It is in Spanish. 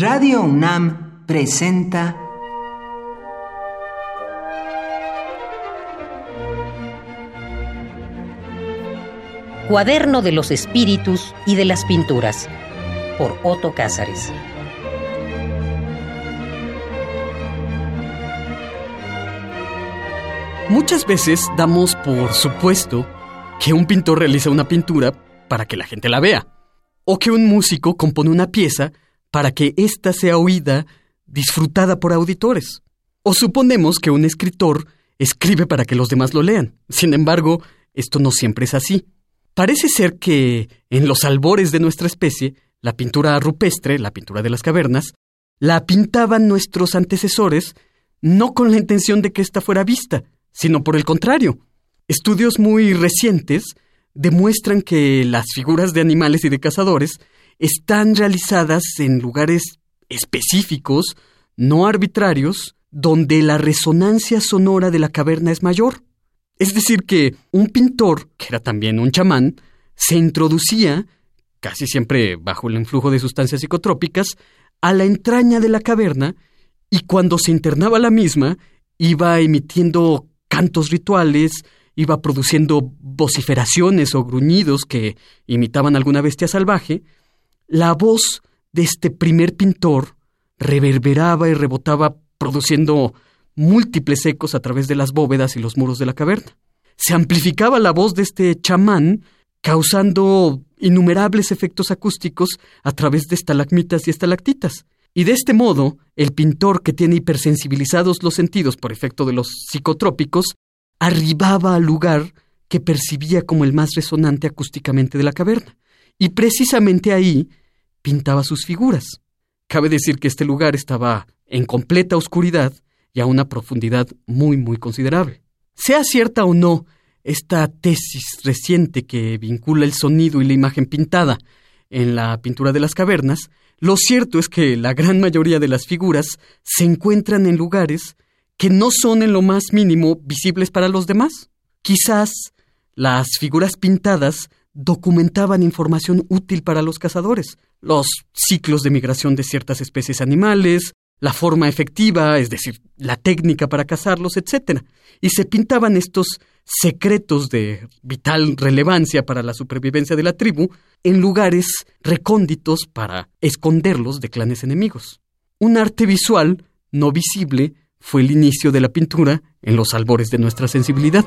Radio UNAM presenta Cuaderno de los Espíritus y de las Pinturas por Otto Cázares. Muchas veces damos por supuesto que un pintor realiza una pintura para que la gente la vea, o que un músico compone una pieza para que ésta sea oída, disfrutada por auditores. O suponemos que un escritor escribe para que los demás lo lean. Sin embargo, esto no siempre es así. Parece ser que, en los albores de nuestra especie, la pintura rupestre, la pintura de las cavernas, la pintaban nuestros antecesores no con la intención de que ésta fuera vista, sino por el contrario. Estudios muy recientes demuestran que las figuras de animales y de cazadores están realizadas en lugares específicos, no arbitrarios, donde la resonancia sonora de la caverna es mayor. Es decir, que un pintor, que era también un chamán, se introducía, casi siempre bajo el influjo de sustancias psicotrópicas, a la entraña de la caverna y cuando se internaba la misma, iba emitiendo cantos rituales, iba produciendo vociferaciones o gruñidos que imitaban alguna bestia salvaje, la voz de este primer pintor reverberaba y rebotaba produciendo múltiples ecos a través de las bóvedas y los muros de la caverna. Se amplificaba la voz de este chamán, causando innumerables efectos acústicos a través de estalagmitas y estalactitas. Y de este modo, el pintor que tiene hipersensibilizados los sentidos por efecto de los psicotrópicos, arribaba al lugar que percibía como el más resonante acústicamente de la caverna. Y precisamente ahí pintaba sus figuras. Cabe decir que este lugar estaba en completa oscuridad y a una profundidad muy, muy considerable. Sea cierta o no esta tesis reciente que vincula el sonido y la imagen pintada en la pintura de las cavernas, lo cierto es que la gran mayoría de las figuras se encuentran en lugares que no son en lo más mínimo visibles para los demás. Quizás las figuras pintadas documentaban información útil para los cazadores, los ciclos de migración de ciertas especies animales, la forma efectiva, es decir, la técnica para cazarlos, etc. Y se pintaban estos secretos de vital relevancia para la supervivencia de la tribu en lugares recónditos para esconderlos de clanes enemigos. Un arte visual no visible fue el inicio de la pintura en los albores de nuestra sensibilidad.